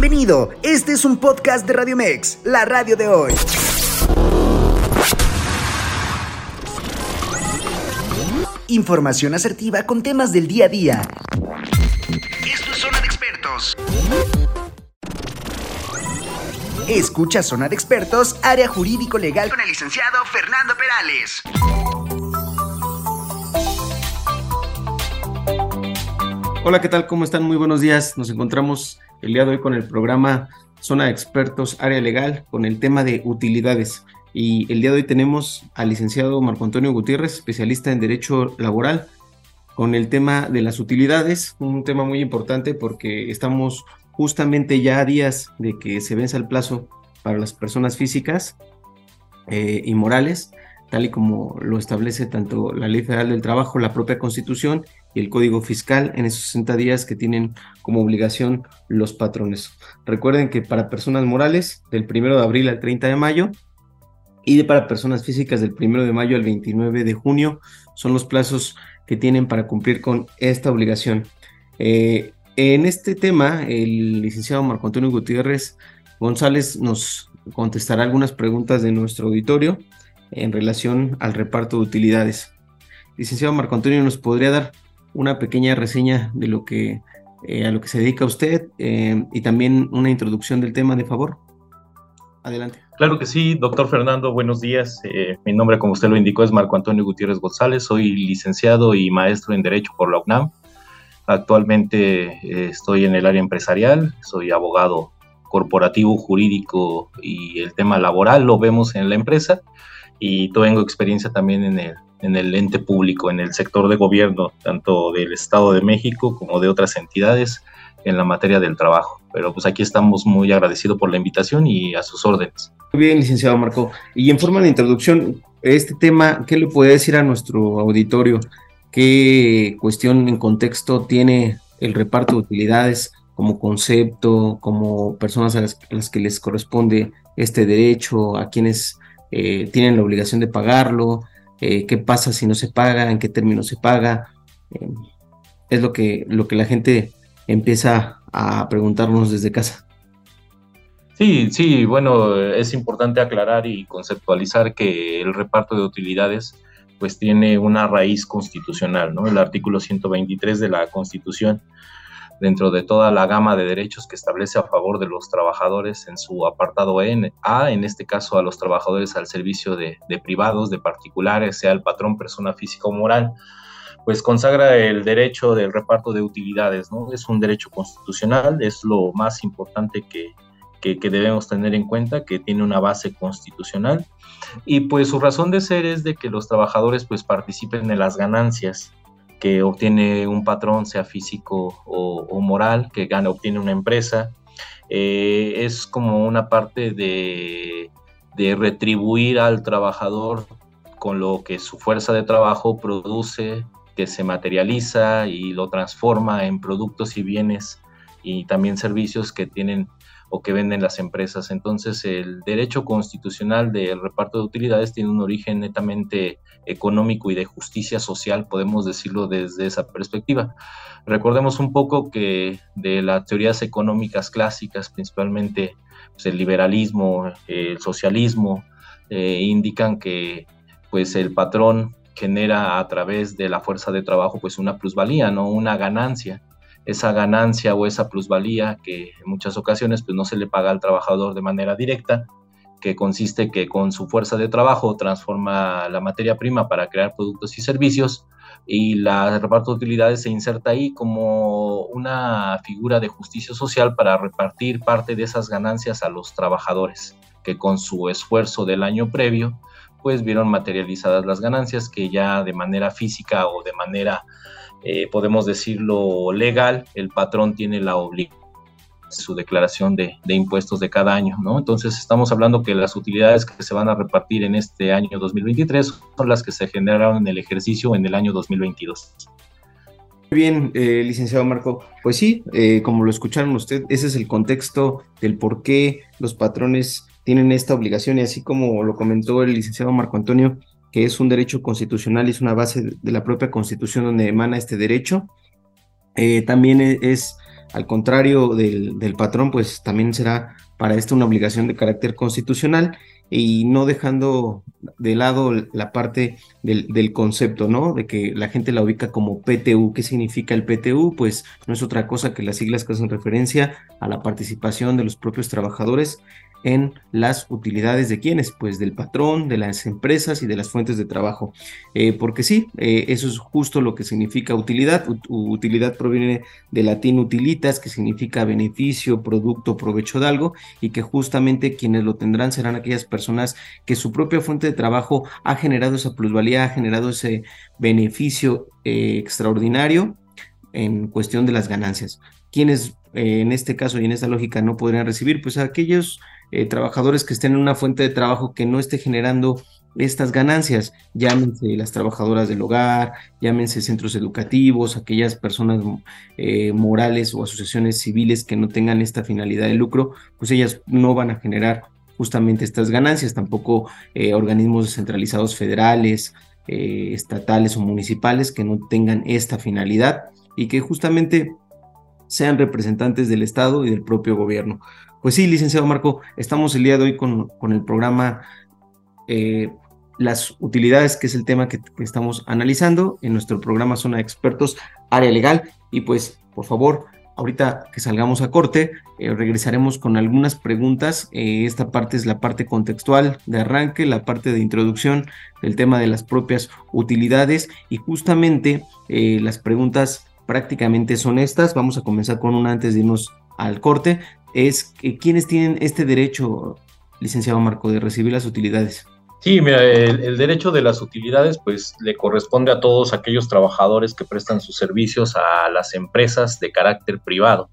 Bienvenido, este es un podcast de Radio Mex, la radio de hoy. Información asertiva con temas del día a día. Esto es Zona de Expertos. Escucha Zona de Expertos, área jurídico legal con el licenciado Fernando Perales. Hola, ¿qué tal? ¿Cómo están? Muy buenos días. Nos encontramos el día de hoy con el programa Zona de Expertos Área Legal con el tema de utilidades. Y el día de hoy tenemos al licenciado Marco Antonio Gutiérrez, especialista en Derecho Laboral, con el tema de las utilidades, un tema muy importante porque estamos justamente ya a días de que se venza el plazo para las personas físicas eh, y morales, tal y como lo establece tanto la Ley Federal del Trabajo, la propia Constitución y el Código Fiscal en esos 60 días que tienen como obligación los patrones. Recuerden que para personas morales, del 1 de abril al 30 de mayo, y para personas físicas del 1 de mayo al 29 de junio, son los plazos que tienen para cumplir con esta obligación. Eh, en este tema, el licenciado Marco Antonio Gutiérrez González nos contestará algunas preguntas de nuestro auditorio en relación al reparto de utilidades. Licenciado Marco Antonio, ¿nos podría dar una pequeña reseña de lo que eh, a lo que se dedica usted eh, y también una introducción del tema, de favor. Adelante. Claro que sí, doctor Fernando, buenos días. Eh, mi nombre, como usted lo indicó, es Marco Antonio Gutiérrez González. Soy licenciado y maestro en Derecho por la UNAM. Actualmente estoy en el área empresarial, soy abogado corporativo, jurídico y el tema laboral lo vemos en la empresa y tengo experiencia también en el en el ente público, en el sector de gobierno, tanto del Estado de México como de otras entidades en la materia del trabajo. Pero pues aquí estamos muy agradecidos por la invitación y a sus órdenes. Muy bien, licenciado Marco. Y en forma de introducción, este tema, ¿qué le puede decir a nuestro auditorio? ¿Qué cuestión en contexto tiene el reparto de utilidades como concepto, como personas a las, que les corresponde este derecho, a quienes eh, tienen la obligación de pagarlo? Eh, qué pasa si no se paga, en qué términos se paga. Eh, es lo que, lo que la gente empieza a preguntarnos desde casa. Sí, sí, bueno, es importante aclarar y conceptualizar que el reparto de utilidades pues tiene una raíz constitucional, ¿no? El artículo 123 de la Constitución dentro de toda la gama de derechos que establece a favor de los trabajadores en su apartado N, A, en este caso a los trabajadores al servicio de, privados, de particulares, sea el patrón, persona física o moral, pues consagra el derecho del reparto de utilidades, ¿no? Es un derecho constitucional, es lo más importante que, que, debemos tener en cuenta, que tiene una base constitucional, y pues su razón de ser es de que los trabajadores pues participen en las ganancias que obtiene un patrón, sea físico o, moral, que gana, obtiene una empresa. Eh, es como una parte de, de retribuir al trabajador con lo que su fuerza de trabajo produce, que se materializa y lo transforma en productos y bienes y también servicios que tienen o que venden las empresas. Entonces, el derecho constitucional del reparto de utilidades tiene un origen netamente económico y de justicia social, podemos decirlo desde esa perspectiva. Recordemos un poco que de las teorías económicas clásicas, principalmente pues, el liberalismo, el socialismo, eh, indican que pues el patrón genera a través de la fuerza de trabajo pues una plusvalía, no una ganancia esa ganancia o esa plusvalía que en muchas ocasiones pues no se le paga al trabajador de manera directa, que consiste que con su fuerza de trabajo transforma la materia prima para crear productos y servicios y la reparto de utilidades se inserta ahí como una figura de justicia social para repartir parte de esas ganancias a los trabajadores que con su esfuerzo del año previo pues vieron materializadas las ganancias que ya de manera física o de manera eh, podemos decirlo, legal, el patrón tiene la obligación su declaración de, impuestos de cada año, ¿no? Entonces estamos hablando que las utilidades que se van a repartir en este año 2023 son las que se generaron en el ejercicio en el año 2022. Muy bien, eh, licenciado Marco. Pues sí, eh, como lo escucharon usted, ese es el contexto del por qué los patrones tienen esta obligación y así como lo comentó el licenciado Marco Antonio, que es un derecho constitucional y es una base de la propia constitución donde emana este derecho. Eh, también e-, es al contrario del, del patrón, pues también será para esto una obligación de carácter constitucional y no dejando de lado la parte del, concepto, ¿no? De que la gente la ubica como PTU. ¿Qué significa el PTU? Pues no es otra cosa que las siglas que hacen referencia a la participación de los propios trabajadores en las utilidades de quienes, pues del patrón, de las empresas y de las fuentes de trabajo. Eh, porque sí, eh, eso es justo lo que significa utilidad. utilidad proviene del latín utilitas, que significa beneficio, producto, provecho de algo, y que justamente quienes lo tendrán serán aquellas personas que su propia fuente de trabajo ha generado esa plusvalía, ha generado ese beneficio eh, extraordinario en cuestión de las ganancias. Quienes en este caso y en esta lógica no podrían recibir, pues aquellos eh, trabajadores que estén en una fuente de trabajo que no esté generando estas ganancias, llámense las trabajadoras del hogar, llámense centros educativos, aquellas personas eh, morales o asociaciones civiles que no tengan esta finalidad de lucro, pues ellas no van a generar justamente estas ganancias, tampoco eh, organismos descentralizados federales, estatales o municipales que no tengan esta finalidad y que justamente sean representantes del Estado y del propio gobierno. Pues sí, licenciado Marco, estamos el día de hoy con, con el programa eh, Las utilidades, que es el tema que, estamos analizando en nuestro programa Zona de Expertos, Área Legal. Y pues, por favor, ahorita que salgamos a corte, eh, regresaremos con algunas preguntas. Eh, esta parte es la parte contextual de arranque, la parte de introducción del tema de las propias utilidades y justamente las preguntas prácticamente son estas. Vamos a comenzar con una antes de irnos al corte es quiénes tienen este derecho, licenciado Marco, de recibir las utilidades. Sí, mira, el, derecho de las utilidades pues le corresponde a todos aquellos trabajadores que prestan sus servicios a las empresas de carácter privado,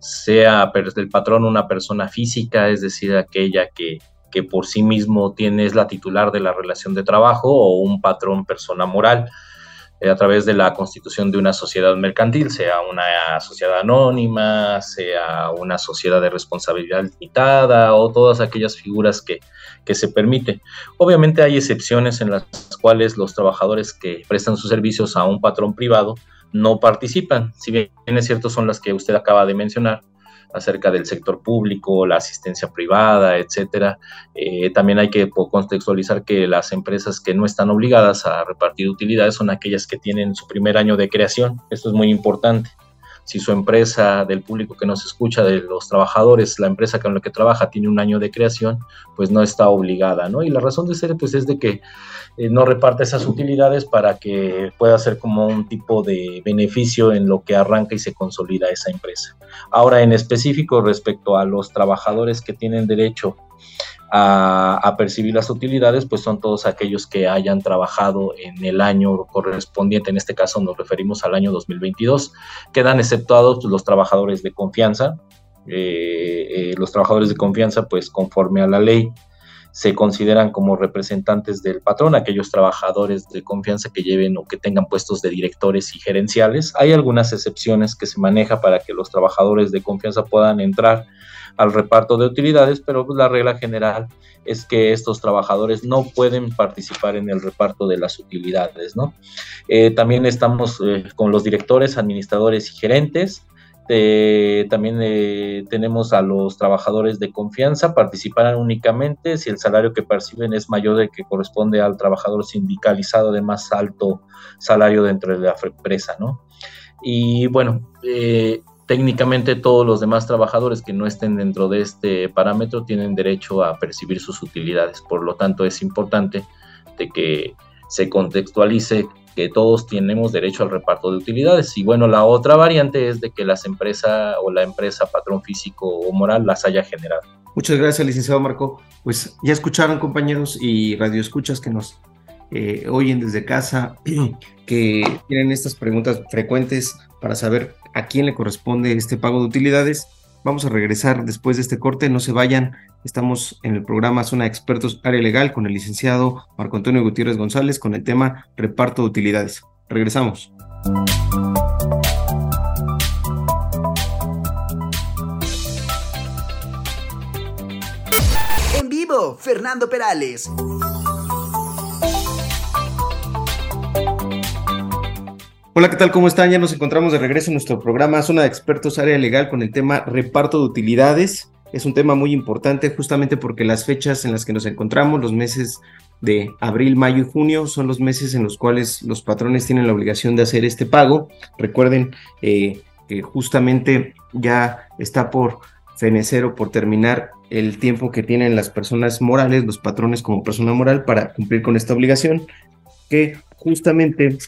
sea el patrón una persona física, es decir, aquella que, que por sí mismo tiene, es la titular de la relación de trabajo, o un patrón persona moral a través de la constitución de una sociedad mercantil, sea una sociedad anónima, sea una sociedad de responsabilidad limitada o todas aquellas figuras que, que se permite. Obviamente hay excepciones en las cuales los trabajadores que prestan sus servicios a un patrón privado no participan, si bien es cierto son las que usted acaba de mencionar, acerca del sector público, la asistencia privada, etcétera. Eh, también hay que contextualizar que las empresas que no están obligadas a repartir utilidades son aquellas que tienen su primer año de creación. Esto es muy importante si su empresa, del público que nos escucha, de los trabajadores, la empresa con la que trabaja tiene un año de creación, pues no está obligada, ¿no? Y la razón de ser, pues es de que eh, no reparte esas utilidades para que pueda ser como un tipo de beneficio en lo que arranca y se consolida esa empresa. Ahora, en específico, respecto a los trabajadores que tienen derecho a, percibir las utilidades, pues son todos aquellos que hayan trabajado en el año correspondiente, en este caso nos referimos al año 2022, quedan exceptuados los trabajadores de confianza, eh, eh, los trabajadores de confianza, pues conforme a la ley, se consideran como representantes del patrón, aquellos trabajadores de confianza que lleven o que tengan puestos de directores y gerenciales. Hay algunas excepciones que se maneja para que los trabajadores de confianza puedan entrar al reparto de utilidades, pero la regla general es que estos trabajadores no pueden participar en el reparto de las utilidades, ¿no? Eh, también estamos eh, con los directores, administradores y gerentes, también eh, tenemos a los trabajadores de confianza, participarán únicamente si el salario que perciben es mayor del que corresponde al trabajador sindicalizado de más alto salario dentro de la empresa, ¿no? Y bueno, eh, técnicamente todos los demás trabajadores que no estén dentro de este parámetro tienen derecho a percibir sus utilidades. Por lo tanto, es importante de que se contextualice que todos tenemos derecho al reparto de utilidades. Y bueno, la otra variante es de que las empresas o la empresa patrón físico o moral las haya generado. Muchas gracias, licenciado Marco. Pues ya escucharon, compañeros y radioescuchas que nos eh, oyen desde casa, que tienen estas preguntas frecuentes para saber a quién le corresponde este pago de utilidades. Vamos a regresar después de este corte, no se vayan. Estamos en el programa Zona Expertos Área Legal con el licenciado Marco Antonio Gutiérrez González con el tema reparto de utilidades. Regresamos. En vivo, Fernando Perales. Hola, ¿qué tal? ¿Cómo están? Ya nos encontramos de regreso en nuestro programa Zona de Expertos Área Legal con el tema reparto de utilidades. Es un tema muy importante justamente porque las fechas en las que nos encontramos, los meses de abril, mayo y junio, son los meses en los cuales los patrones tienen la obligación de hacer este pago. Recuerden eh, que justamente ya está por fenecer o por terminar el tiempo que tienen las personas morales, los patrones como persona moral para cumplir con esta obligación, que justamente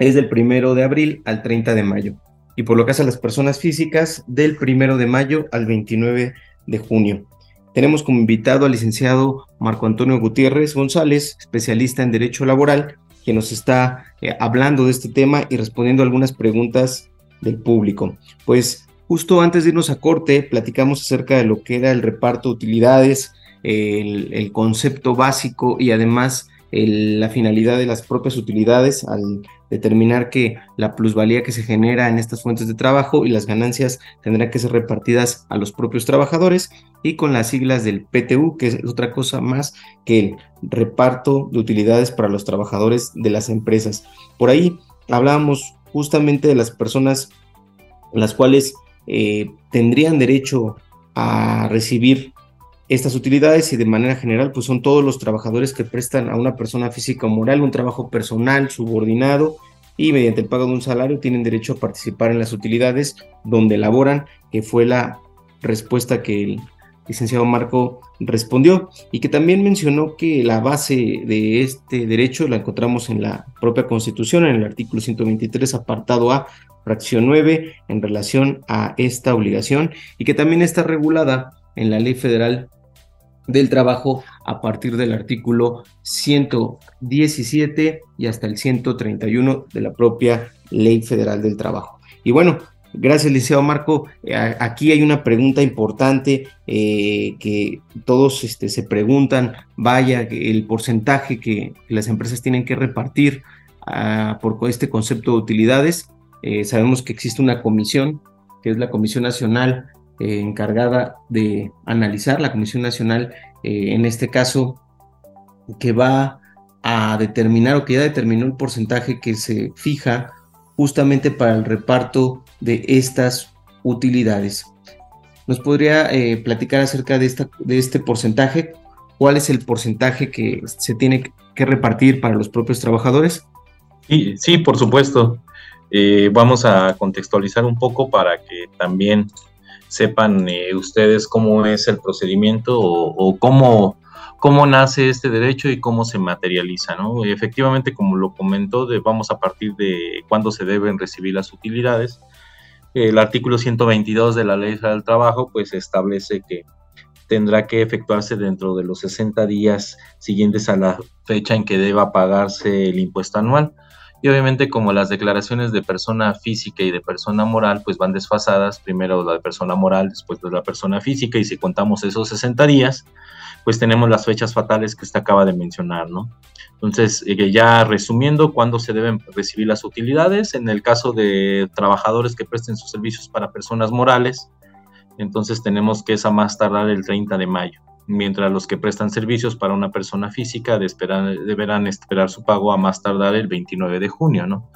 es del primero de abril al 30 de mayo. Y por lo que hace a las personas físicas, del primero de mayo al 29 de junio. Tenemos como invitado al licenciado Marco Antonio Gutiérrez González, especialista en Derecho Laboral, que nos está eh, hablando de este tema y respondiendo algunas preguntas del público. Pues justo antes de irnos a corte, platicamos acerca de lo que era el reparto de utilidades, el, concepto básico y además la finalidad de las propias utilidades al determinar que la plusvalía que se genera en estas fuentes de trabajo y las ganancias tendrán que ser repartidas a los propios trabajadores y con las siglas del PTU, que es otra cosa más que el reparto de utilidades para los trabajadores de las empresas. Por ahí hablábamos justamente de las personas las cuales eh, tendrían derecho a recibir estas utilidades y de manera general pues son todos los trabajadores que prestan a una persona física o moral un trabajo personal, subordinado y mediante el pago de un salario tienen derecho a participar en las utilidades donde laboran, que fue la respuesta que el licenciado Marco respondió y que también mencionó que la base de este derecho la encontramos en la propia Constitución, en el artículo 123, apartado A, fracción 9, en relación a esta obligación y que también está regulada en la Ley Federal del trabajo a partir del artículo 117 y hasta el 131 de la propia Ley Federal del Trabajo. Y bueno, gracias, Liceo Marco. Eh, aquí hay una pregunta importante eh, que todos este, se preguntan, vaya, el porcentaje que las empresas tienen que repartir ah, por este concepto de utilidades. Eh, sabemos que existe una comisión, que es la Comisión Nacional eh, encargada de analizar, la Comisión Nacional, eh, en este caso, que va a determinar o que ya determinó el porcentaje que se fija justamente para el reparto de estas utilidades. ¿Nos podría eh, platicar acerca de, esta, de este porcentaje? ¿Cuál es el porcentaje que se tiene que repartir para los propios trabajadores? Sí, sí por supuesto. vamos a contextualizar un poco para que también sepan eh, ustedes cómo es el procedimiento o, cómo, cómo nace este derecho y cómo se materializa, ¿no? efectivamente, como lo comentó, vamos a partir de cuándo se deben recibir las utilidades. El artículo 122 de la Ley del Trabajo, pues establece que tendrá que efectuarse dentro de los 60 días siguientes a la fecha en que deba pagarse el impuesto anual. Y obviamente como las declaraciones de persona física y de persona moral pues van desfasadas, primero la de persona moral, después de la persona física y si contamos esos 60 días, pues tenemos las fechas fatales que usted acaba de mencionar, ¿no? Entonces, eh, ya resumiendo, ¿cuándo se deben recibir las utilidades? En el caso de trabajadores que presten sus servicios para personas morales, entonces tenemos que esa más tardar el 30 de mayo mientras los que prestan servicios para una persona física deberán esperar su pago a más tardar el 29 de junio, ¿no?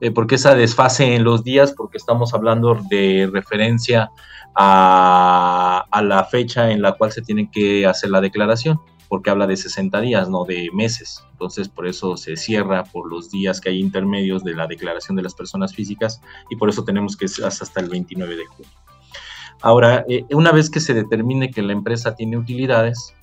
Eh, porque esa desfase en los días, porque estamos hablando de referencia a, a, la fecha en la cual se tiene que hacer la declaración, porque habla de 60 días, no de meses. Entonces, por eso se cierra por los días que hay intermedios de la declaración de las personas físicas y por eso tenemos que hasta el 29 de junio. Ahora, eh, una vez que se determine que la empresa tiene utilidades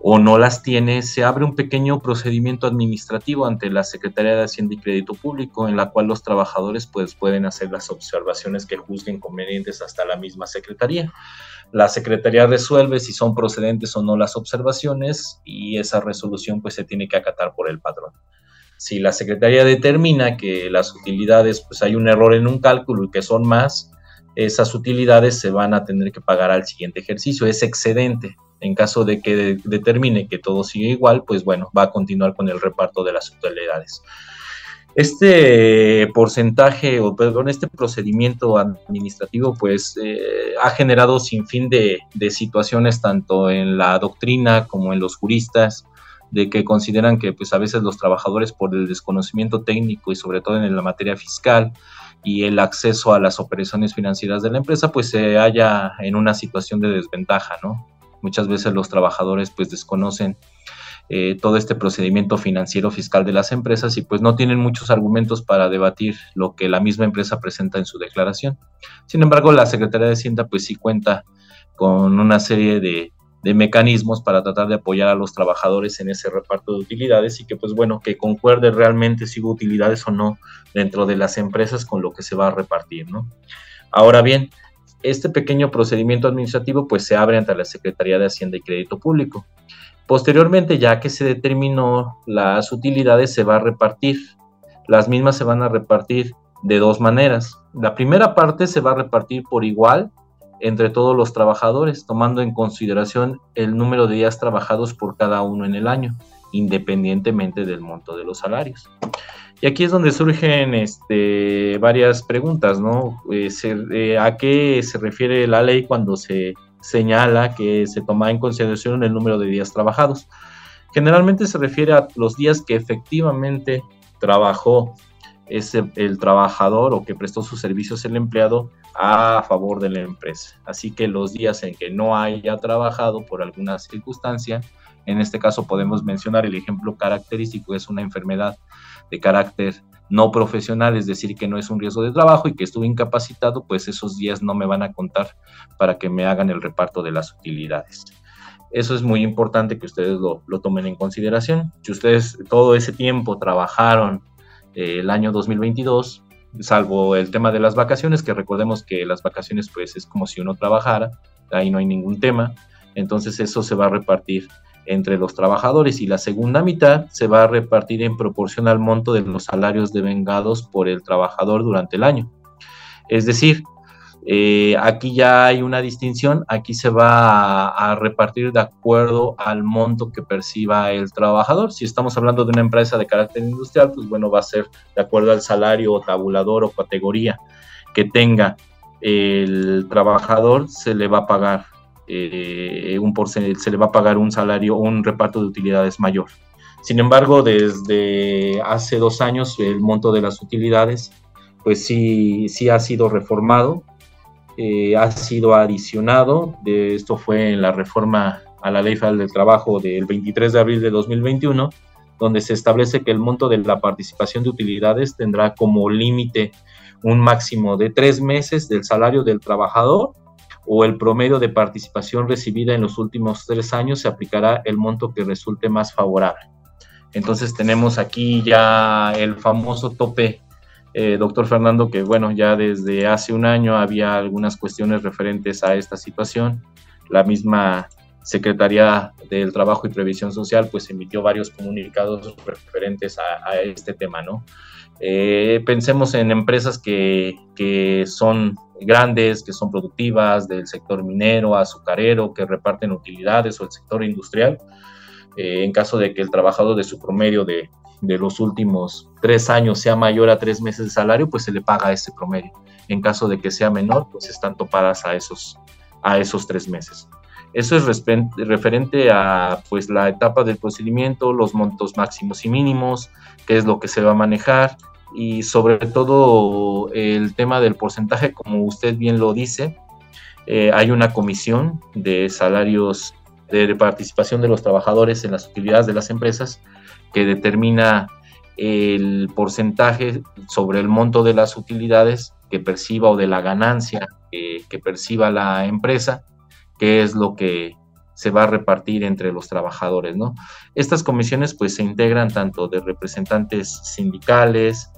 o no las tiene, se abre un pequeño procedimiento administrativo ante la Secretaría de Hacienda y Crédito Público, en la cual los trabajadores pues, pueden hacer las observaciones que juzguen convenientes hasta la misma Secretaría. La Secretaría resuelve si son procedentes o no las observaciones y esa resolución pues se tiene que acatar por el patrón si la Secretaría determina que las utilidades, pues hay un error en un cálculo y que son más, esas utilidades se van a tener que pagar al siguiente ejercicio. Es excedente. En caso de que determine que todo sigue igual, pues bueno, va a continuar con el reparto de las utilidades. Este porcentaje, o perdón, este procedimiento administrativo, pues eh, ha generado sin fin de, de situaciones tanto en la doctrina como en los juristas, de que consideran que pues a veces los trabajadores por el desconocimiento técnico y sobre todo en la materia fiscal y el acceso a las operaciones financieras de la empresa pues se halla en una situación de desventaja, ¿no? Muchas veces los trabajadores pues desconocen eh, todo este procedimiento financiero fiscal de las empresas y pues no tienen muchos argumentos para debatir lo que la misma empresa presenta en su declaración. Sin embargo, la Secretaría de Hacienda pues sí cuenta con una serie de, de mecanismos para tratar de apoyar a los trabajadores en ese reparto de utilidades y que pues bueno, que concuerde realmente si hubo utilidades o no dentro de las empresas con lo que se va a repartir, ¿no? Ahora bien, este pequeño procedimiento administrativo pues se abre ante la Secretaría de Hacienda y Crédito Público. Posteriormente, ya que se determinó las utilidades, se va a repartir. Las mismas se van a repartir de dos maneras. La primera parte se va a repartir por igual entre todos los trabajadores, tomando en consideración el número de días trabajados por cada uno en el año, independientemente del monto de los salarios. Y aquí es donde surgen este, varias preguntas, ¿no? Eh, eh, ¿A qué se refiere la ley cuando se señala que se toma en consideración el número de días trabajados? Generalmente se refiere a los días que efectivamente trabajó ese, el trabajador o que prestó sus servicios el empleado a favor de la empresa. Así que los días en que no haya trabajado por alguna circunstancia, en este caso podemos mencionar el ejemplo característico, es una enfermedad de carácter no profesional, es decir, que no es un riesgo de trabajo y que estuve incapacitado, pues esos días no me van a contar para que me hagan el reparto de las utilidades. Eso es muy importante que ustedes lo, lo tomen en consideración. Si ustedes todo ese tiempo trabajaron eh, el año 2022, salvo el tema de las vacaciones, que recordemos que las vacaciones pues es como si uno trabajara, ahí no hay ningún tema, entonces eso se va a repartir entre los trabajadores y la segunda mitad se va a repartir en proporción al monto de los salarios devengados por el trabajador durante el año. Es decir, eh, aquí ya hay una distinción, aquí se va a, repartir de acuerdo al monto que perciba el trabajador. Si estamos hablando de una empresa de carácter industrial, pues bueno, va a ser de acuerdo al salario o tabulador o categoría que tenga el trabajador, se le va a pagar eh, un se le va a pagar un salario un reparto de utilidades mayor. Sin embargo, desde hace dos años el monto de las utilidades pues sí, sí ha sido reformado eh, ha sido adicionado, de, esto fue en la reforma a la Ley Federal del Trabajo del 23 de abril de 2021, donde se establece que el monto de la participación de utilidades tendrá como límite un máximo de tres meses del salario del trabajador o el promedio de participación recibida en los últimos tres años se aplicará el monto que resulte más favorable. Entonces tenemos aquí ya el famoso tope eh, doctor Fernando, que bueno, ya desde hace un año había algunas cuestiones referentes a esta situación. La misma Secretaría del Trabajo y Previsión Social pues emitió varios comunicados referentes a, este tema, ¿no? Eh, pensemos en empresas que, que, son grandes, que son productivas, del sector minero, azucarero, que reparten utilidades o el sector industrial. Eh, en caso de que el trabajador de su promedio de, de los últimos tres años sea mayor a tres meses de salario, pues se le paga ese promedio. En caso de que sea menor, pues están topadas a esos, a esos tres meses. Eso es referente a pues, la etapa del procedimiento, los montos máximos y mínimos, qué es lo que se va a manejar y sobre todo el tema del porcentaje, como usted bien lo dice, eh, hay una comisión de salarios de participación de los trabajadores en las utilidades de las empresas que determina el porcentaje sobre el monto de las utilidades que perciba o de la ganancia que, perciba la empresa, que es lo que se va a repartir entre los trabajadores, ¿no? Estas comisiones pues se integran tanto de representantes sindicales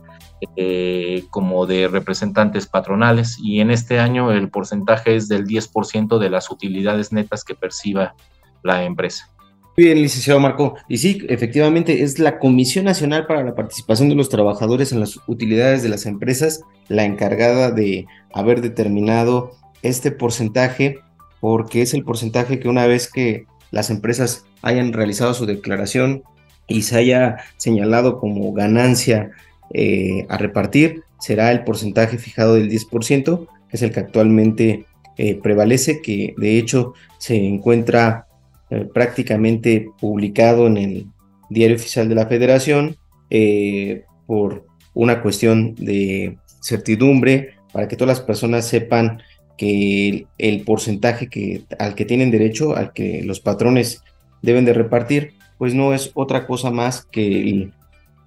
eh, como de representantes patronales y en este año el porcentaje es del 10% de las utilidades netas que perciba la empresa. Bien, licenciado Marco. Y sí, efectivamente es la Comisión Nacional para la Participación de los Trabajadores en las Utilidades de las Empresas la encargada de haber determinado este porcentaje, porque es el porcentaje que una vez que las empresas hayan realizado su declaración y se haya señalado como ganancia eh, a repartir, será el porcentaje fijado del 10%, que es el que actualmente eh, prevalece, que de hecho se encuentra eh, prácticamente publicado en el Diario Oficial de la Federación eh, por una cuestión de certidumbre, para que todas las personas sepan que el, porcentaje que, al que tienen derecho, al que los patrones deben de repartir, pues no es otra cosa más que el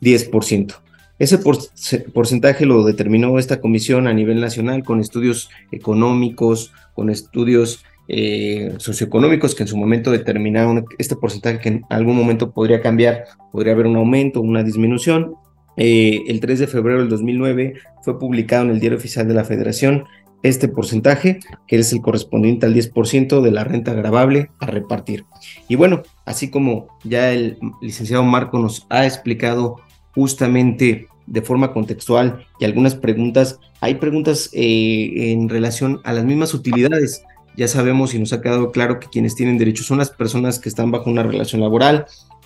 10%. Ese porcentaje lo determinó esta comisión a nivel nacional con estudios económicos, con estudios eh, socioeconómicos que en su momento determinaron este porcentaje que en algún momento podría cambiar, podría haber un aumento, una disminución. Eh, el 3 de febrero del 2009 fue publicado en el Diario Oficial de la Federación este porcentaje, que es el correspondiente al 10% de la renta grabable a repartir. Y bueno, así como ya el licenciado Marco nos ha explicado justamente de forma contextual y algunas preguntas, hay preguntas eh, en relación a las mismas utilidades. Ya sabemos y nos ha quedado claro que quienes tienen derecho son las personas que están bajo una relación laboral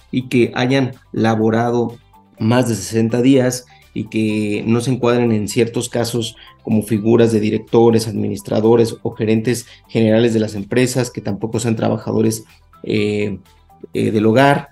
y que hayan laborado más de 60 días y que no se encuadren en ciertos casos como figuras de directores, administradores o gerentes generales de las empresas, que tampoco sean trabajadores eh, eh, del hogar,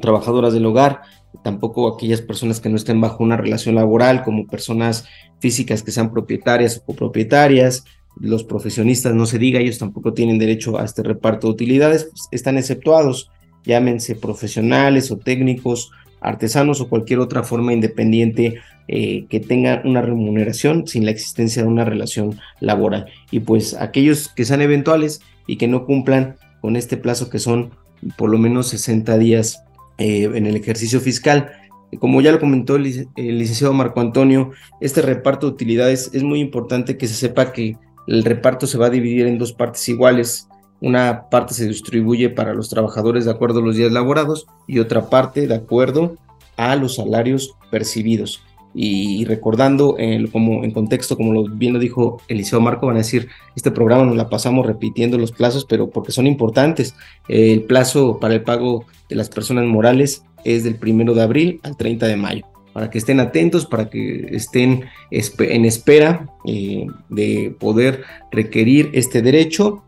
trabajadoras del hogar, tampoco aquellas personas que no estén bajo una relación laboral, como personas físicas que sean propietarias o copropietarias, los profesionistas, no se diga, ellos tampoco tienen derecho a este reparto de utilidades, pues, están exceptuados, llámense profesionales o técnicos artesanos o cualquier otra forma independiente eh, que tenga una remuneración sin la existencia de una relación laboral. Y pues aquellos que sean eventuales y que no cumplan con este plazo que son por lo menos 60 días eh, en el ejercicio fiscal. Como ya lo comentó el, licenciado Marco Antonio, este reparto de utilidades es muy importante que se sepa que el reparto se va a dividir en dos partes iguales una parte se distribuye para los trabajadores de acuerdo a los días laborados y otra parte de acuerdo a los salarios percibidos. Y recordando como en contexto, como lo, bien lo dijo Eliseo Marco, van a decir, este programa nos la pasamos repitiendo los plazos, pero porque son importantes. El plazo para el pago de las personas morales es del primero de abril al 30 de mayo para que estén atentos, para que estén en espera eh, de poder requerir este derecho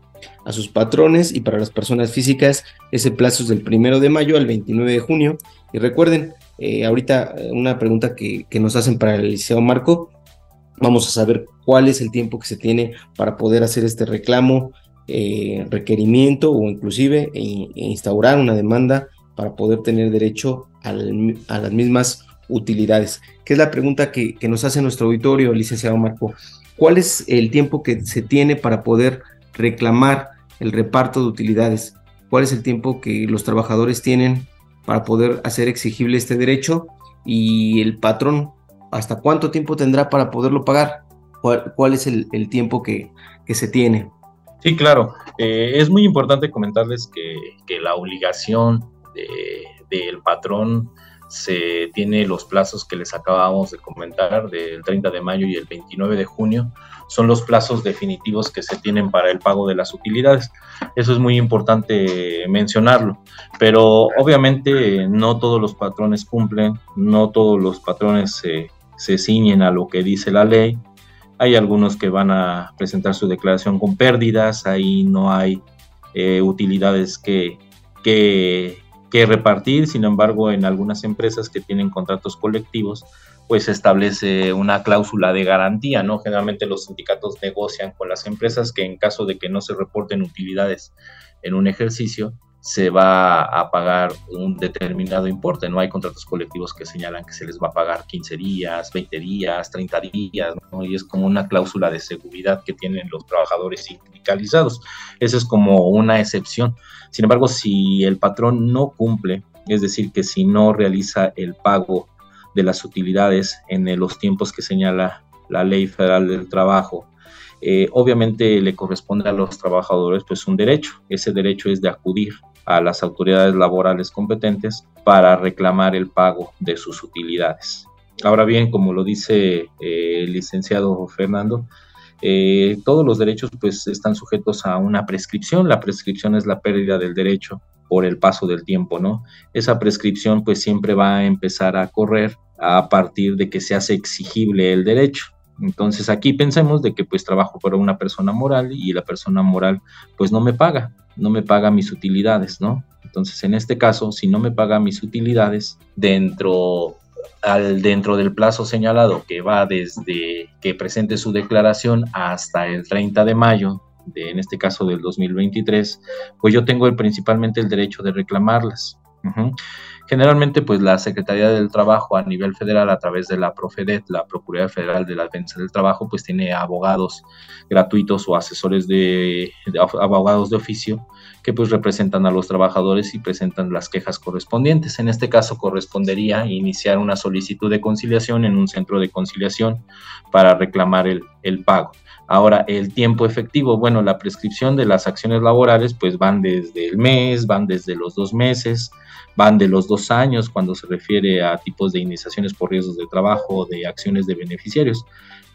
a sus patrones y para las personas físicas ese plazo es del primero de mayo al 29 de junio. Y recuerden, eh, ahorita eh, una pregunta que, nos hacen para el liceo Marco, vamos a saber cuál es el tiempo que se tiene para poder hacer este reclamo, requerimiento o inclusive e instaurar una demanda para poder tener derecho a las mismas utilidades. Que es la pregunta que, nos hace nuestro auditorio, licenciado Marco. ¿Cuál es el tiempo que se tiene para poder reclamar el reparto de utilidades, cuál es el tiempo que los trabajadores tienen para poder hacer exigible este derecho y el patrón, hasta cuánto tiempo tendrá para poderlo pagar, cuál, es el, tiempo que, se tiene. Sí, claro. Eh, es muy importante comentarles que, la obligación del patrón se tiene los plazos que les acabamos de comentar del 30 de mayo y el 29 de junio son los plazos definitivos que se tienen para el pago de las utilidades. Eso es muy importante mencionarlo, pero obviamente no todos los patrones cumplen, no todos los patrones se, se ciñen a lo que dice la ley. Hay algunos que van a presentar su declaración con pérdidas, ahí no hay eh, utilidades que, que, que repartir, sin embargo, en algunas empresas que tienen contratos colectivos, pues establece una cláusula de garantía, ¿no? Generalmente los sindicatos negocian con las empresas que en caso de que no se reporten utilidades en un ejercicio, se va a pagar un determinado importe, no hay contratos colectivos que señalan que se les va a pagar 15 días, 20 días, 30 días, y es como una cláusula de seguridad que tienen los trabajadores sindicalizados. Esa es como una excepción. Sin embargo, si el patrón no cumple, es decir, que si no realiza el pago de las utilidades en los tiempos que señala la ley federal del trabajo. Eh, obviamente le corresponde a los trabajadores pues un derecho. Ese derecho es de acudir a las autoridades laborales competentes para reclamar el pago de sus utilidades. Ahora bien, como lo dice eh, el licenciado Fernando, eh, todos los derechos pues están sujetos a una prescripción. La prescripción es la pérdida del derecho por el paso del tiempo, ¿no? Esa prescripción pues siempre va a empezar a correr a partir de que se hace exigible el derecho. Entonces aquí pensemos de que pues trabajo para una persona moral y la persona moral pues no me paga, no me paga mis utilidades, ¿no? Entonces en este caso, si no me paga mis utilidades dentro al dentro del plazo señalado que va desde que presente su declaración hasta el 30 de mayo de, en este caso del 2023, pues yo tengo principalmente el derecho de reclamarlas. Generalmente, pues la Secretaría del Trabajo a nivel federal, a través de la Profedet, la Procuraduría Federal de la Defensa del Trabajo, pues tiene abogados gratuitos o asesores de, abogados de oficio que pues representan a los trabajadores y presentan las quejas correspondientes. En este caso correspondería iniciar una solicitud de conciliación en un centro de conciliación para reclamar el, el pago. Ahora, el tiempo efectivo, bueno, la prescripción de las acciones laborales pues van desde el mes, van desde los dos meses, van de los dos años cuando se refiere a tipos de iniciaciones por riesgos de trabajo o de acciones de beneficiarios.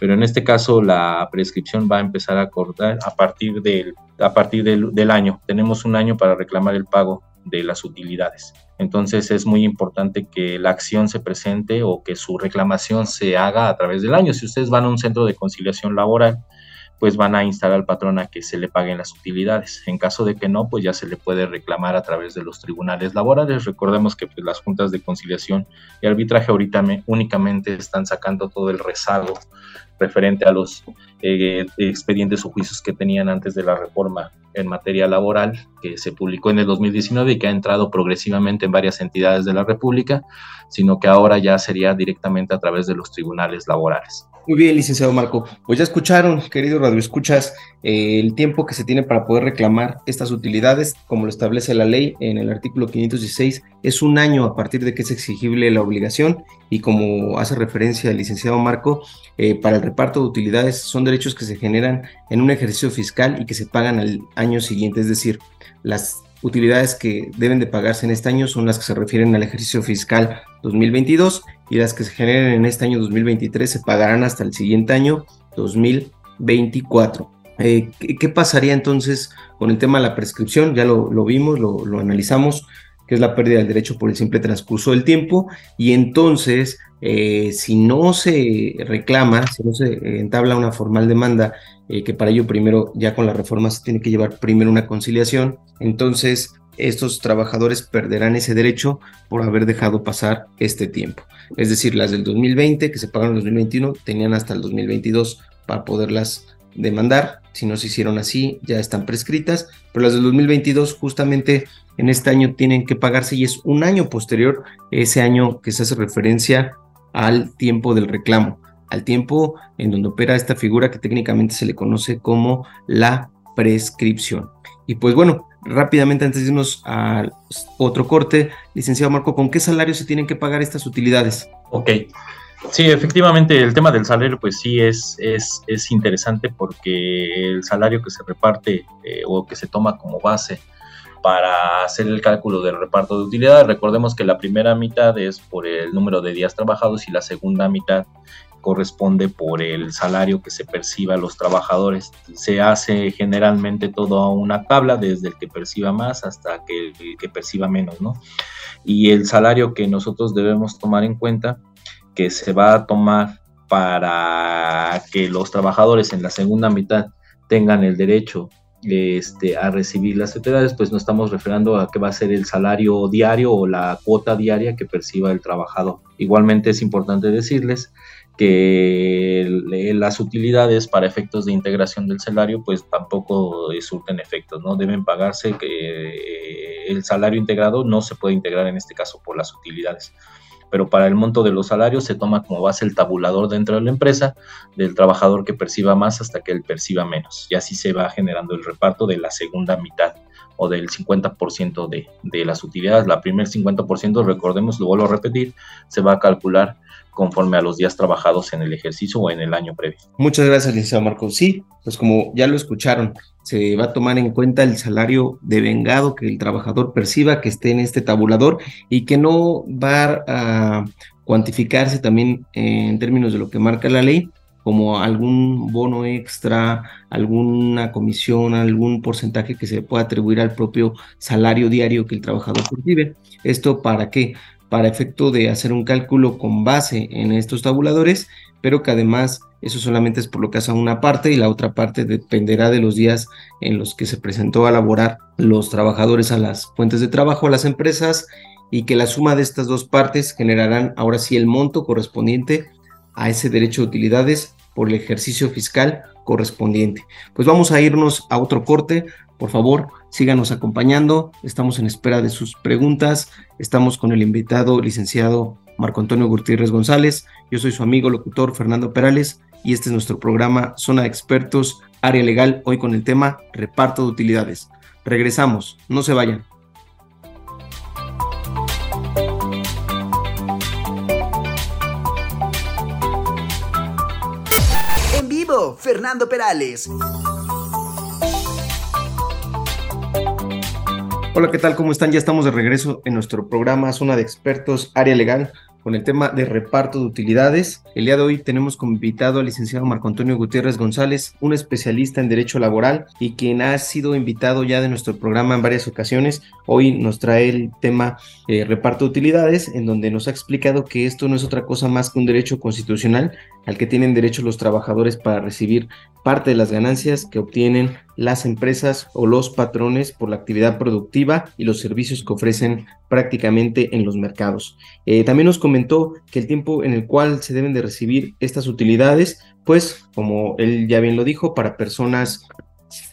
Pero en este caso la prescripción va a empezar a cortar a partir del, a partir del, del año. Tenemos un año para reclamar el pago de las utilidades. Entonces es muy importante que la acción se presente o que su reclamación se haga a través del año. Si ustedes van a un centro de conciliación laboral, pues van a instar al patrón a que se le paguen las utilidades. En caso de que no, pues ya se le puede reclamar a través de los tribunales laborales. Recordemos que pues, las juntas de conciliación y arbitraje ahorita únicamente están sacando todo el rezago referente a los eh, expedientes o juicios que tenían antes de la reforma en materia laboral que se publicó en el 2019 y que ha entrado progresivamente en varias entidades de la República, sino que ahora ya sería directamente a través de los tribunales laborales. Muy bien, licenciado Marco. Pues ya escucharon, querido Radio Escuchas, eh, el tiempo que se tiene para poder reclamar estas utilidades, como lo establece la ley en el artículo 516, es un año a partir de que es exigible la obligación y como hace referencia el licenciado Marco, eh, para el reparto de utilidades son derechos que se generan en un ejercicio fiscal y que se pagan al año siguiente, es decir, las utilidades que deben de pagarse en este año son las que se refieren al ejercicio fiscal 2022 y las que se generen en este año 2023 se pagarán hasta el siguiente año 2024. Eh, ¿qué, pasaría entonces con el tema de la prescripción? Ya lo, vimos, lo, lo, analizamos, que es la pérdida del derecho por el simple transcurso del tiempo. Y entonces, eh, si no se reclama, si no se entabla una formal demanda, eh, que para ello primero, ya con la reforma se tiene que llevar primero una conciliación, entonces estos trabajadores perderán ese derecho por haber dejado pasar este tiempo. Es decir, las del 2020 que se pagaron en el 2021 tenían hasta el 2022 para poderlas demandar. Si no se hicieron así, ya están prescritas, pero las del 2022 justamente en este año tienen que pagarse y es un año posterior, ese año que se hace referencia al tiempo del reclamo, al tiempo en donde opera esta figura que técnicamente se le conoce como la prescripción. Y pues bueno, rápidamente antes de irnos a otro corte, licenciado Marco, ¿con qué salario se tienen que pagar estas utilidades? Ok. Sí, efectivamente, el tema del salario, pues sí es, es, es interesante porque el salario que se reparte eh, o que se toma como base para hacer el cálculo del reparto de utilidades, recordemos que la primera mitad es por el número de días trabajados y la segunda mitad corresponde por el salario que se perciba a los trabajadores. Se hace generalmente toda una tabla, desde el que perciba más hasta el que perciba menos, ¿no? Y el salario que nosotros debemos tomar en cuenta, que se va a tomar para que los trabajadores en la segunda mitad tengan el derecho este, a recibir las utilidades, pues no estamos refiriendo a que va a ser el salario diario o la cuota diaria que perciba el trabajador. Igualmente es importante decirles que las utilidades para efectos de integración del salario pues tampoco surten efectos, ¿no? Deben pagarse que eh, el salario integrado no se puede integrar en este caso por las utilidades. Pero para el monto de los salarios se toma como base el tabulador dentro de la empresa del trabajador que perciba más hasta que él perciba menos. Y así se va generando el reparto de la segunda mitad o del 50% de, de las utilidades. La primer 50%, recordemos, lo vuelvo a repetir, se va a calcular conforme a los días trabajados en el ejercicio o en el año previo. Muchas gracias, licenciado Marco. Sí, pues como ya lo escucharon, se va a tomar en cuenta el salario de vengado que el trabajador perciba que esté en este tabulador y que no va a cuantificarse también en términos de lo que marca la ley, como algún bono extra, alguna comisión, algún porcentaje que se pueda atribuir al propio salario diario que el trabajador percibe. ¿Esto para qué? Para efecto de hacer un cálculo con base en estos tabuladores, pero que además Eso solamente es por lo que hace una parte y la otra parte dependerá de los días en los que se presentó a laborar los trabajadores a las fuentes de trabajo, a las empresas y que la suma de estas dos partes generarán ahora sí el monto correspondiente a ese derecho de utilidades por el ejercicio fiscal correspondiente. Pues vamos a irnos a otro corte. Por favor, síganos acompañando. Estamos en espera de sus preguntas. Estamos con el invitado licenciado Marco Antonio Gutiérrez González. Yo soy su amigo locutor Fernando Perales y este es nuestro programa Zona de Expertos, Área Legal, hoy con el tema Reparto de Utilidades. Regresamos, no se vayan. En vivo, Fernando Perales. Hola, ¿qué tal? ¿Cómo están? Ya estamos de regreso en nuestro programa Zona de Expertos, Área Legal con el tema de reparto de utilidades. El día de hoy tenemos como invitado al licenciado Marco Antonio Gutiérrez González, un especialista en derecho laboral y quien ha sido invitado ya de nuestro programa en varias ocasiones. Hoy nos trae el tema eh, reparto de utilidades, en donde nos ha explicado que esto no es otra cosa más que un derecho constitucional al que tienen derecho los trabajadores para recibir parte de las ganancias que obtienen las empresas o los patrones por la actividad productiva y los servicios que ofrecen prácticamente en los mercados. Eh, también nos comentó que el tiempo en el cual se deben de recibir estas utilidades, pues como él ya bien lo dijo, para personas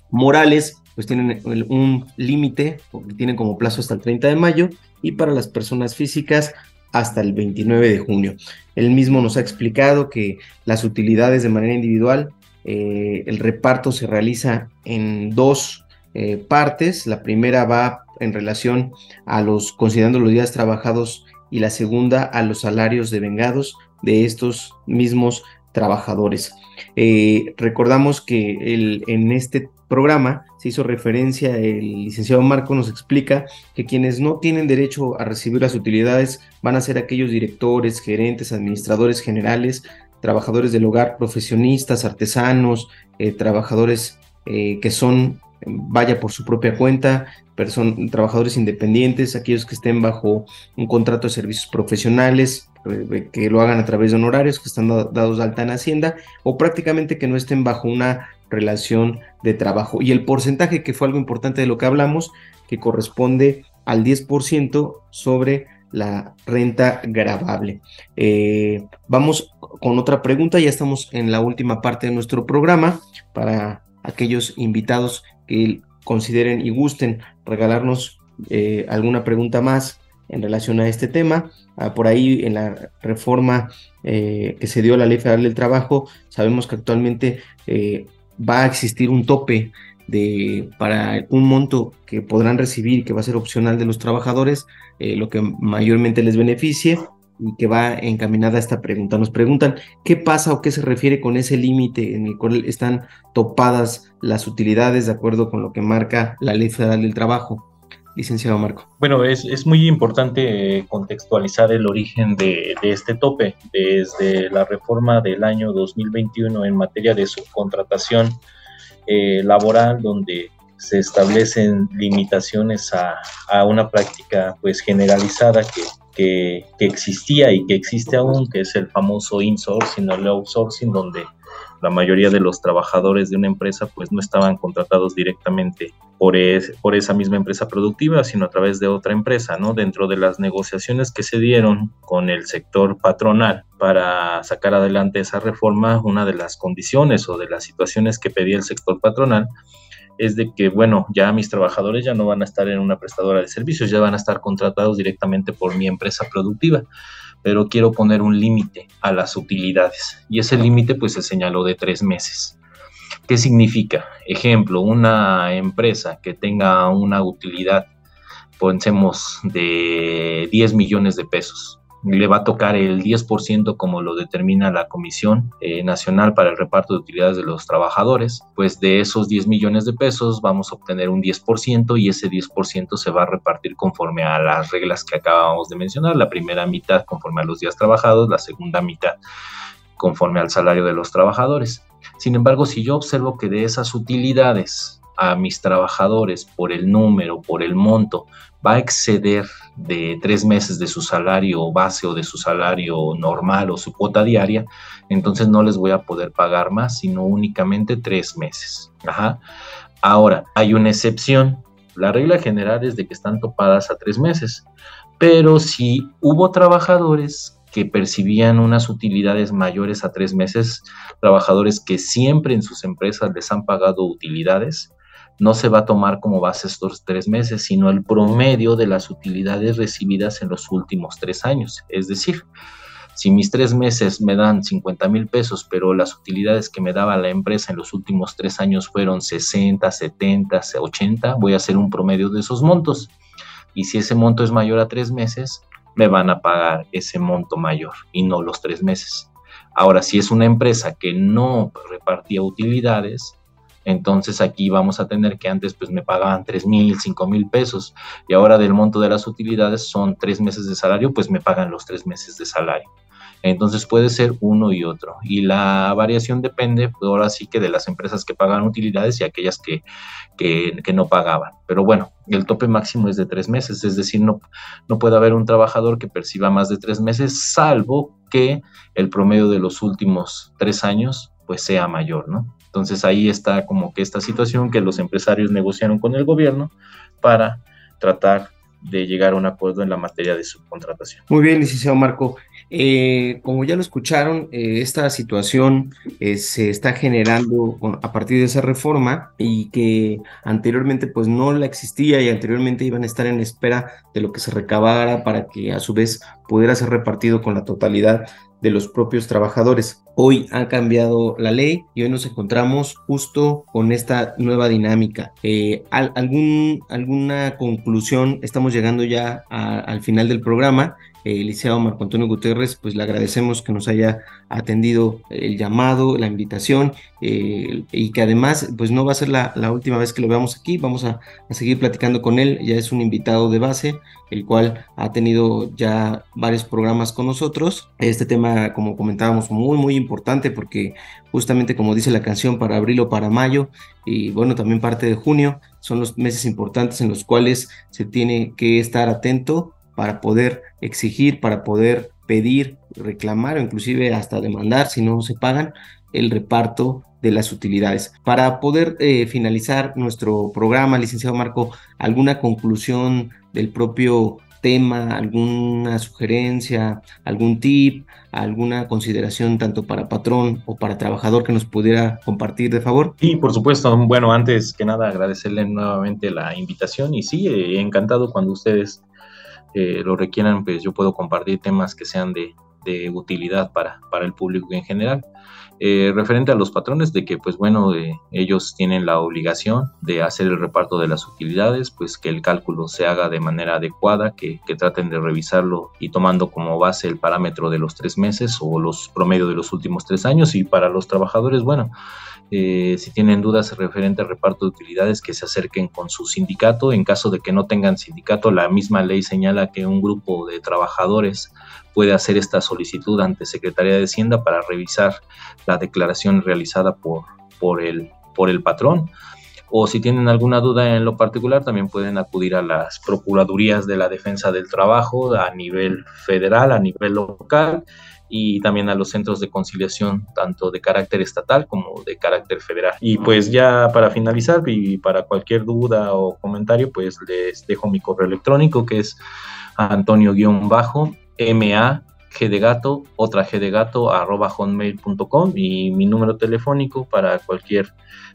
morales, pues tienen un límite, tienen como plazo hasta el 30 de mayo, y para las personas físicas hasta el 29 de junio. Él mismo nos ha explicado que las utilidades de manera individual, eh, el reparto se realiza en dos eh, partes. La primera va en relación a los, considerando los días trabajados, y la segunda a los salarios devengados de estos mismos trabajadores. Eh, recordamos que el, en este programa se hizo referencia, el licenciado Marco nos explica que quienes no tienen derecho a recibir las utilidades van a ser aquellos directores, gerentes, administradores generales, trabajadores del hogar, profesionistas, artesanos, eh, trabajadores eh, que son, vaya por su propia cuenta, trabajadores independientes, aquellos que estén bajo un contrato de servicios profesionales, eh, que lo hagan a través de honorarios que están dados de alta en Hacienda o prácticamente que no estén bajo una relación de trabajo. Y el porcentaje, que fue algo importante de lo que hablamos, que corresponde al 10% sobre la renta grabable. Eh, vamos con otra pregunta, ya estamos en la última parte de nuestro programa para aquellos invitados que consideren y gusten regalarnos eh, alguna pregunta más en relación a este tema. Ah, por ahí en la reforma eh, que se dio a la Ley Federal del Trabajo, sabemos que actualmente va a existir un tope de, para un monto que podrán recibir, que va a ser opcional de los trabajadores, lo que mayormente les beneficie y que va encaminada a esta pregunta. Nos preguntan qué pasa o qué se refiere con ese límite en el cual están topadas las utilidades de acuerdo con lo que marca la Ley Federal del Trabajo. Licenciado Marco. Bueno, es, es muy importante contextualizar el origen de, de, este tope. Desde la reforma del año 2021 en materia de subcontratación eh, laboral, donde se establecen limitaciones a, a, una práctica pues generalizada que que, existía y que existe aún, que es el famoso insourcing o el outsourcing, donde la mayoría de los trabajadores de una empresa pues no estaban contratados directamente por, por esa misma empresa productiva, sino a través de otra empresa, ¿no? Dentro de las negociaciones que se dieron con el sector patronal para sacar adelante esa reforma, una de las condiciones o de las situaciones que pedía el sector patronal es de que, bueno, ya mis trabajadores ya no van a estar en una prestadora de servicios, ya van a estar contratados directamente por mi empresa productiva, pero quiero poner un límite a las utilidades y ese límite pues se señaló de tres meses. ¿Qué significa? Ejemplo, una empresa que tenga una utilidad, pensemos, de 10 millones de pesos le va a tocar el 10% como lo determina la Comisión eh, Nacional para el Reparto de Utilidades de los Trabajadores, pues de esos 10 millones de pesos vamos a obtener un 10% y ese 10% se va a repartir conforme a las reglas que acabamos de mencionar, la primera mitad conforme a los días trabajados, la segunda mitad conforme al salario de los trabajadores. Sin embargo, si yo observo que de esas utilidades a mis trabajadores por el número, por el monto, va a exceder de tres meses de su salario base o de su salario normal o su cuota diaria, entonces no les voy a poder pagar más, sino únicamente tres meses. Ahora, hay una excepción. La regla general es de que están topadas a tres meses, pero si hubo trabajadores que percibían unas utilidades mayores a tres meses, trabajadores que siempre en sus empresas les han pagado utilidades, no se va a tomar como base estos tres meses, sino el promedio de las utilidades recibidas en los últimos tres años. Es decir, si mis tres meses me dan 50 mil pesos, pero las utilidades que me daba la empresa en los últimos tres años fueron 60, 70, 80, voy a hacer un promedio de esos montos. Y si ese monto es mayor a tres meses, me van a pagar ese monto mayor y no los tres meses. Ahora, si es una empresa que no repartía utilidades, entonces aquí vamos a tener que antes pues me pagaban 3 mil, 5 mil pesos y ahora del monto de las utilidades son tres meses de salario, pues me pagan los tres meses de salario. Entonces puede ser uno y otro. Y la variación depende pues, ahora sí que de las empresas que pagan utilidades y aquellas que, que, no pagaban. Pero bueno, el tope máximo es de tres meses, es decir, no, no puede haber un trabajador que perciba más de tres meses, salvo que el promedio de los últimos tres años pues sea mayor, ¿no? Entonces ahí está como que esta situación que los empresarios negociaron con el gobierno para tratar de llegar a un acuerdo en la materia de subcontratación. Muy bien, licenciado Marco. Eh, como ya lo escucharon, eh, esta situación eh, se está generando a partir de esa reforma y que anteriormente pues no la existía y anteriormente iban a estar en espera de lo que se recabara para que a su vez pudiera ser repartido con la totalidad de los propios trabajadores. Hoy ha cambiado la ley y hoy nos encontramos justo con esta nueva dinámica. ¿Alguna conclusión? Estamos llegando ya al final del programa el licenciado Marco Antonio Gutiérrez, pues le agradecemos que nos haya atendido el llamado, la invitación eh, y que además pues no va a ser la, última vez que lo veamos aquí, vamos a, seguir platicando con él, ya es un invitado de base, el cual ha tenido ya varios programas con nosotros. Este tema, como comentábamos, muy muy importante porque justamente como dice la canción, para abril o para mayo y bueno, también parte de junio, son los meses importantes en los cuales se tiene que estar atento para poder exigir, para poder pedir, reclamar o inclusive hasta demandar si no se pagan el reparto de las utilidades. Para poder eh, finalizar nuestro programa, licenciado Marco, ¿alguna conclusión del propio tema, alguna sugerencia, algún tip, alguna consideración tanto para patrón o para trabajador que nos pudiera compartir de favor? Sí, por supuesto. Bueno, antes que nada agradecerle nuevamente la invitación y sí, eh, encantado cuando ustedes eh, lo requieran, pues yo puedo compartir temas que sean de, utilidad para, para, el público en general. Eh, referente a los patrones, de que pues bueno, eh, ellos tienen la obligación de hacer el reparto de las utilidades, pues que el cálculo se haga de manera adecuada, que, que traten de revisarlo y tomando como base el parámetro de los tres meses o los promedios de los últimos tres años y para los trabajadores, bueno, eh, si tienen dudas referente al reparto de utilidades, que se acerquen con su sindicato. En caso de que no tengan sindicato, la misma ley señala que un grupo de trabajadores puede hacer esta solicitud ante Secretaría de Hacienda para revisar la declaración realizada por, por, el, por el patrón. O si tienen alguna duda en lo particular, también pueden acudir a las Procuradurías de la Defensa del Trabajo a nivel federal, a nivel local y también a los centros de conciliación, tanto de carácter estatal como de carácter federal. Y pues ya para finalizar y para cualquier duda o comentario, pues les dejo mi correo electrónico que es antonio-ma G de gato, otra G de gato, arroba hotmail.com y mi número telefónico para cualquier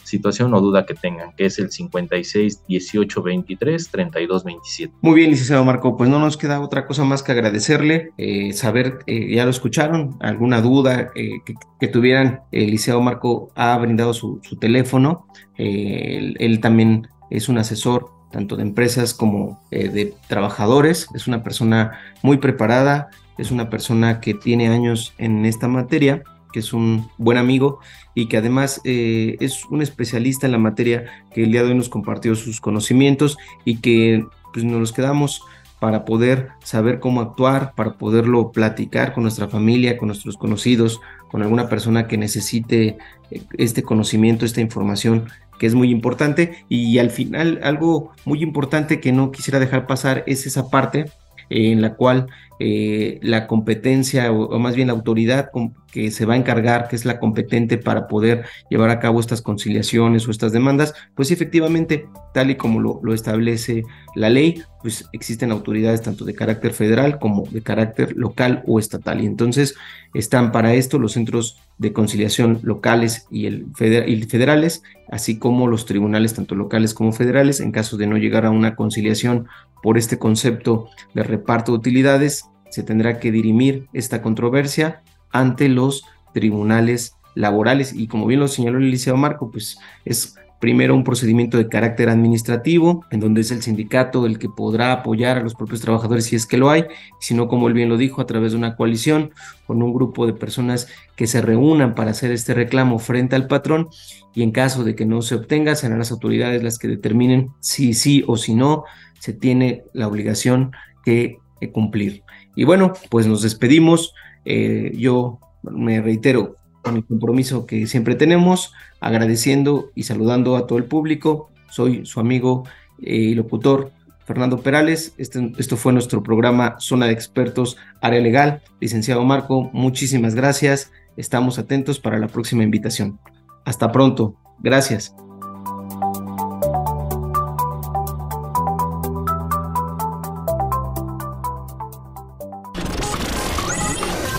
situación o duda que tengan, que es el 56 18 23 32 27. Muy bien, licenciado Marco, pues no nos queda otra cosa más que agradecerle, eh, saber, eh, ya lo escucharon, alguna duda eh, que, tuvieran, el licenciado Marco ha brindado su, teléfono, él, también es un asesor tanto de empresas como de trabajadores, es una persona muy preparada, es una persona que tiene años en esta materia, que es un buen amigo y que además eh, es un especialista en la materia que el día de hoy nos compartió sus conocimientos y que pues, nos los quedamos para poder saber cómo actuar, para poderlo platicar con nuestra familia, con nuestros conocidos, con alguna persona que necesite eh, este conocimiento, esta información que es muy importante. Y al final, algo muy importante que no quisiera dejar pasar es esa parte en la cual eh, la competencia o, más bien la autoridad que se va a encargar, que es la competente para poder llevar a cabo estas conciliaciones o estas demandas, pues efectivamente, tal y como lo, establece la ley, pues existen autoridades tanto de carácter federal como de carácter local o estatal. Y entonces están para esto los centros de conciliación locales y, el y federales, así como los tribunales tanto locales como federales, en caso de no llegar a una conciliación por este concepto de reparto de utilidades, se tendrá que dirimir esta controversia ante los tribunales laborales. Y como bien lo señaló el liceo Marco, pues es primero un procedimiento de carácter administrativo, en donde es el sindicato el que podrá apoyar a los propios trabajadores si es que lo hay, sino como él bien lo dijo, a través de una coalición con un grupo de personas que se reúnan para hacer este reclamo frente al patrón y en caso de que no se obtenga, serán las autoridades las que determinen si sí o si no se tiene la obligación que cumplir. Y bueno, pues nos despedimos. Eh, yo me reitero con el compromiso que siempre tenemos, agradeciendo y saludando a todo el público. Soy su amigo y locutor Fernando Perales. Este, esto fue nuestro programa Zona de Expertos Área Legal. Licenciado Marco, muchísimas gracias. Estamos atentos para la próxima invitación. Hasta pronto. Gracias.